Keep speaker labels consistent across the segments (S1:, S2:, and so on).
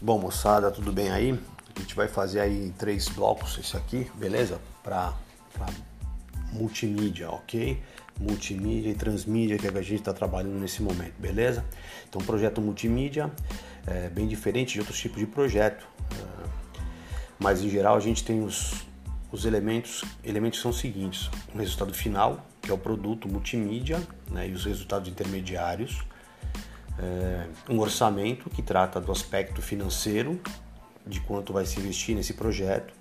S1: Bom, moçada, tudo bem aí? A gente vai fazer aí três blocos esse aqui, beleza? Para multimídia, ok? Multimídia e transmídia que a gente está trabalhando nesse momento, beleza? Então, projeto multimídia é bem diferente de outros tipos de projeto, é, mas em geral a gente tem os, os elementos, elementos são os seguintes: o resultado final, que é o produto multimídia, né, e os resultados intermediários é, um orçamento que trata do aspecto financeiro, de quanto vai se investir nesse projeto,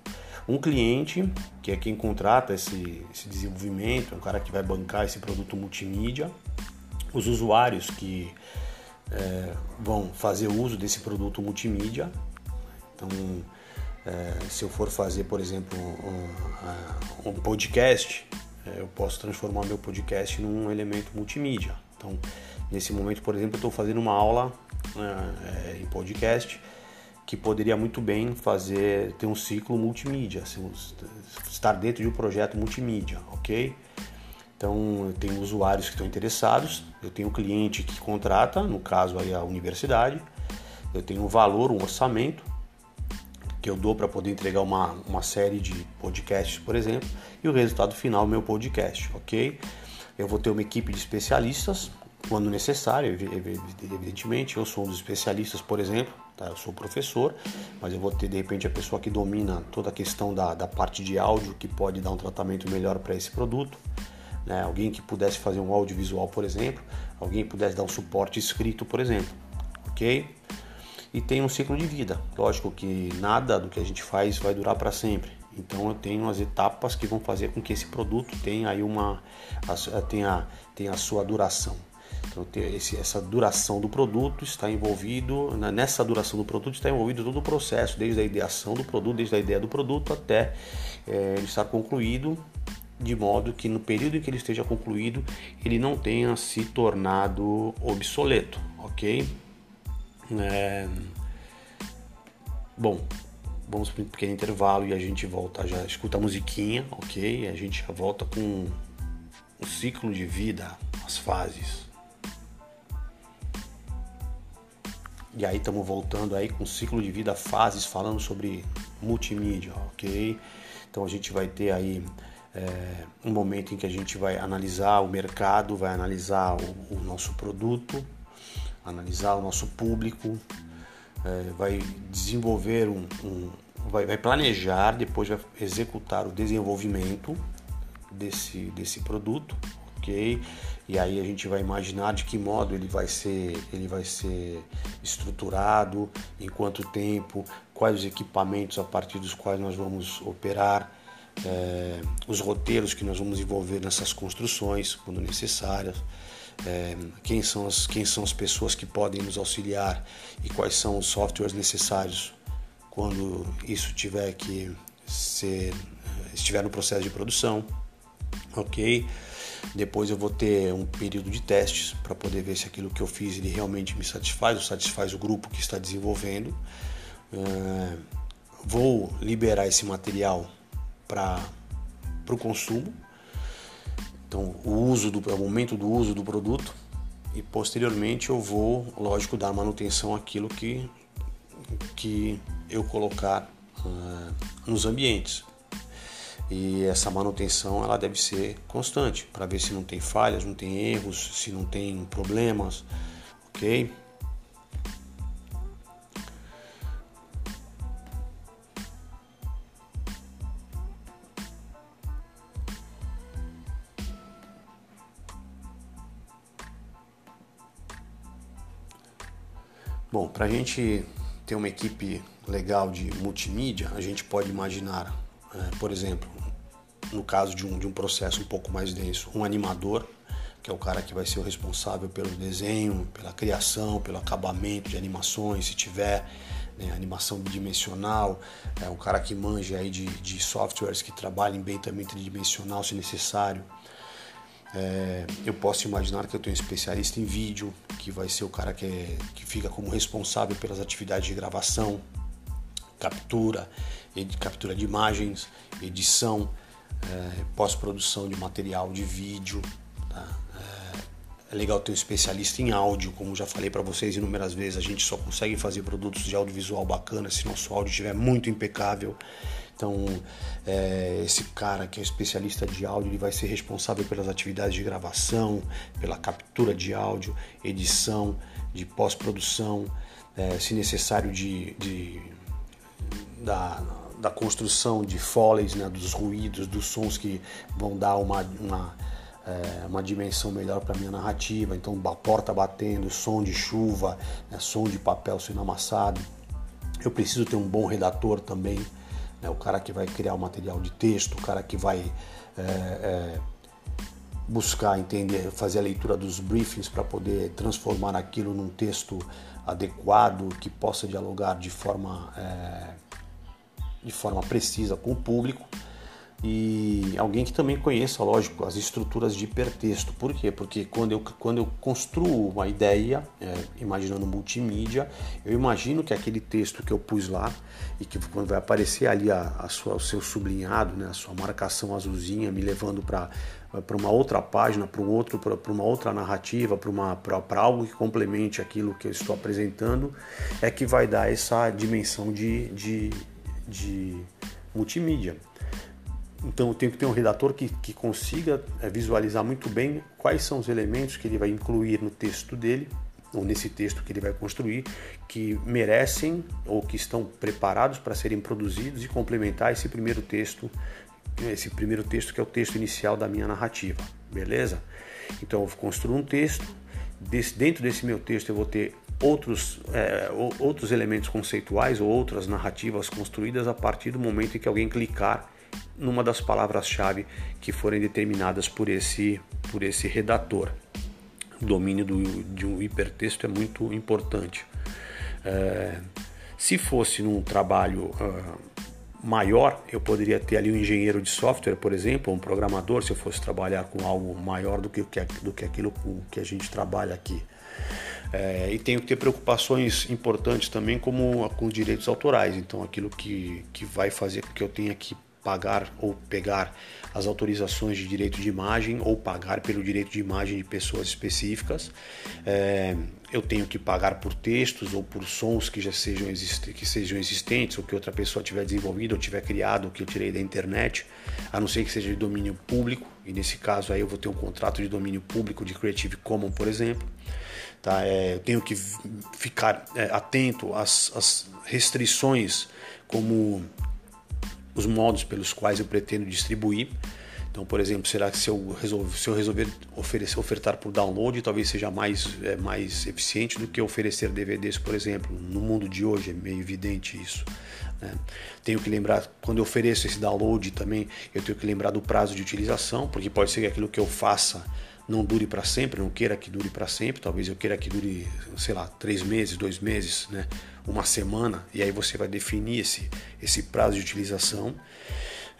S1: um cliente, que é quem contrata esse, esse desenvolvimento, é um cara que vai bancar esse produto multimídia, os usuários que é, vão fazer uso desse produto multimídia. Então, é, se eu for fazer, por exemplo, um, um podcast, é, eu posso transformar meu podcast num elemento multimídia. Então, nesse momento, por exemplo, eu estou fazendo uma aula é, em podcast que poderia muito bem fazer ter um ciclo multimídia, assim, estar dentro de um projeto multimídia, ok? Então, eu tenho usuários que estão interessados, eu tenho um cliente que contrata, no caso aí a universidade, eu tenho um valor, um orçamento que eu dou para poder entregar uma, uma série de podcasts, por exemplo, e o resultado final meu podcast, ok? Eu vou ter uma equipe de especialistas, quando necessário, evidentemente. Eu sou um dos especialistas, por exemplo, tá? eu sou professor, mas eu vou ter de repente a pessoa que domina toda a questão da, da parte de áudio, que pode dar um tratamento melhor para esse produto. Né? Alguém que pudesse fazer um audiovisual, por exemplo, alguém que pudesse dar um suporte escrito, por exemplo, ok? E tem um ciclo de vida. Lógico que nada do que a gente faz vai durar para sempre. Então eu tenho as etapas que vão fazer com que esse produto tenha aí uma tenha, tenha a sua duração. Então esse, essa duração do produto está envolvido nessa duração do produto está envolvido todo o processo, desde a ideação do produto, desde a ideia do produto até é, ele estar concluído, de modo que no período em que ele esteja concluído ele não tenha se tornado obsoleto, ok? É... Bom, vamos para um pequeno intervalo e a gente volta já, escuta a musiquinha, ok? A gente já volta com o ciclo de vida, as fases. E aí estamos voltando aí com o ciclo de vida, fases, falando sobre multimídia, ok? Então a gente vai ter aí é, um momento em que a gente vai analisar o mercado, vai analisar o, o nosso produto, analisar o nosso público, é, vai desenvolver um, um vai, vai, planejar, depois vai executar o desenvolvimento desse, desse produto, ok? E aí a gente vai imaginar de que modo ele vai ser, ele vai ser estruturado, em quanto tempo, quais os equipamentos a partir dos quais nós vamos operar, é, os roteiros que nós vamos envolver nessas construções, quando necessárias é, quem, são as, quem são as pessoas que podem nos auxiliar e quais são os softwares necessários quando isso tiver que ser estiver no processo de produção, ok? Depois eu vou ter um período de testes para poder ver se aquilo que eu fiz ele realmente me satisfaz ou satisfaz o grupo que está desenvolvendo. É, vou liberar esse material para o consumo então, o uso do o momento do uso do produto e posteriormente eu vou, lógico, dar manutenção àquilo que que eu colocar uh, nos ambientes. E essa manutenção ela deve ser constante para ver se não tem falhas, não tem erros, se não tem problemas, ok? Bom, para a gente ter uma equipe legal de multimídia, a gente pode imaginar, é, por exemplo, no caso de um, de um processo um pouco mais denso, um animador, que é o cara que vai ser o responsável pelo desenho, pela criação, pelo acabamento de animações, se tiver né, animação bidimensional, é um cara que manja aí de, de softwares que trabalhem bem também tridimensional se necessário. É, eu posso imaginar que eu tenho um especialista em vídeo, que vai ser o cara que, é, que fica como responsável pelas atividades de gravação, captura, captura de imagens, edição, é, pós-produção de material de vídeo, tá? é, é legal ter um especialista em áudio, como já falei para vocês inúmeras vezes, a gente só consegue fazer produtos de audiovisual bacana se nosso áudio estiver muito impecável. Então, é, esse cara que é especialista de áudio, ele vai ser responsável pelas atividades de gravação, pela captura de áudio, edição, de pós-produção, é, se necessário de, de da, da construção de foleys, né, dos ruídos, dos sons que vão dar uma, uma é, uma dimensão melhor para minha narrativa. Então, a porta batendo, som de chuva, né, som de papel sendo amassado. Eu preciso ter um bom redator também, né, o cara que vai criar o material de texto, o cara que vai é, é, buscar entender, fazer a leitura dos briefings para poder transformar aquilo num texto adequado que possa dialogar de forma é, de forma precisa com o público e alguém que também conheça, lógico, as estruturas de hipertexto. Por quê? Porque quando eu, quando eu construo uma ideia, é, imaginando multimídia, eu imagino que aquele texto que eu pus lá e que quando vai aparecer ali a, a sua, o seu sublinhado, né, a sua marcação azulzinha, me levando para para uma outra página, para um outro, para uma outra narrativa, para uma para algo que complemente aquilo que eu estou apresentando, é que vai dar essa dimensão de, de, de multimídia. Então eu tenho que ter um redator que, que consiga é, visualizar muito bem quais são os elementos que ele vai incluir no texto dele, ou nesse texto que ele vai construir, que merecem ou que estão preparados para serem produzidos e complementar esse primeiro texto, esse primeiro texto que é o texto inicial da minha narrativa, beleza? Então eu construo um texto, desse, dentro desse meu texto eu vou ter outros, é, outros elementos conceituais ou outras narrativas construídas a partir do momento em que alguém clicar numa das palavras-chave que forem determinadas por esse, por esse redator. O domínio do, de um hipertexto é muito importante. É, se fosse num trabalho uh, maior, eu poderia ter ali um engenheiro de software, por exemplo, um programador, se eu fosse trabalhar com algo maior do que, do que aquilo que a gente trabalha aqui. É, e tenho que ter preocupações importantes também como com os direitos autorais. Então, aquilo que, que vai fazer com que eu tenha que pagar ou pegar as autorizações de direito de imagem ou pagar pelo direito de imagem de pessoas específicas. É, eu tenho que pagar por textos ou por sons que já sejam, que sejam existentes ou que outra pessoa tiver desenvolvido ou tiver criado ou que eu tirei da internet, a não ser que seja de domínio público. E nesse caso aí eu vou ter um contrato de domínio público de Creative Commons, por exemplo. Tá? É, eu tenho que ficar é, atento às, às restrições como os modos pelos quais eu pretendo distribuir. Então, por exemplo, será que se eu, resolver, se eu resolver oferecer, ofertar por download, talvez seja mais, é, mais eficiente do que oferecer DVDs, por exemplo. No mundo de hoje é meio evidente isso. Né? Tenho que lembrar, quando eu ofereço esse download também, eu tenho que lembrar do prazo de utilização, porque pode ser que aquilo que eu faça não dure para sempre, não queira que dure para sempre, talvez eu queira que dure, sei lá, três meses, dois meses, né? uma semana, e aí você vai definir esse, esse prazo de utilização.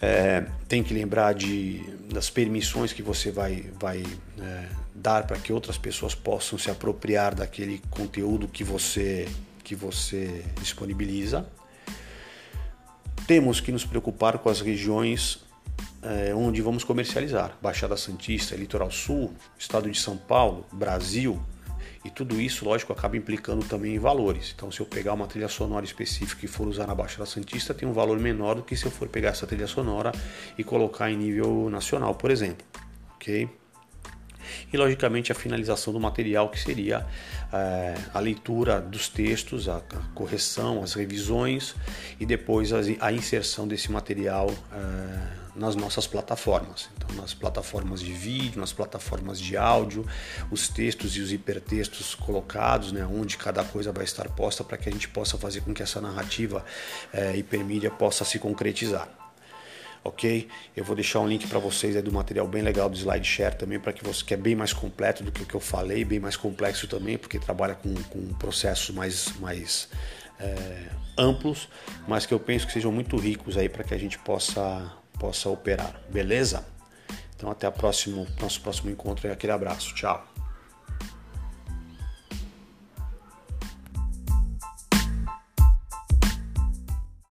S1: É, tem que lembrar de, das permissões que você vai, vai é, dar para que outras pessoas possam se apropriar daquele conteúdo que você, que você disponibiliza. Temos que nos preocupar com as regiões é, onde vamos comercializar. Baixada Santista, Litoral Sul, Estado de São Paulo, Brasil. E tudo isso, lógico, acaba implicando também em valores. Então, se eu pegar uma trilha sonora específica e for usar na Baixada Santista, tem um valor menor do que se eu for pegar essa trilha sonora e colocar em nível nacional, por exemplo. Ok? E, logicamente, a finalização do material, que seria é, a leitura dos textos, a, a, correção, as revisões e depois a, a inserção desse material. É, nas nossas plataformas. Então, nas plataformas de vídeo, nas plataformas de áudio, os textos e os hipertextos colocados, né, onde cada coisa vai estar posta para que a gente possa fazer com que essa narrativa é, hipermídia possa se concretizar. Ok? Eu vou deixar um link para vocês aí do material bem legal do SlideShare também, para que você que é bem mais completo do que o que eu falei, bem mais complexo também, porque trabalha com, com processos mais, mais é, amplos, mas que eu penso que sejam muito ricos aí para que a gente possa possa operar, beleza? Então até o próximo, nosso próximo encontro e aquele abraço. Tchau.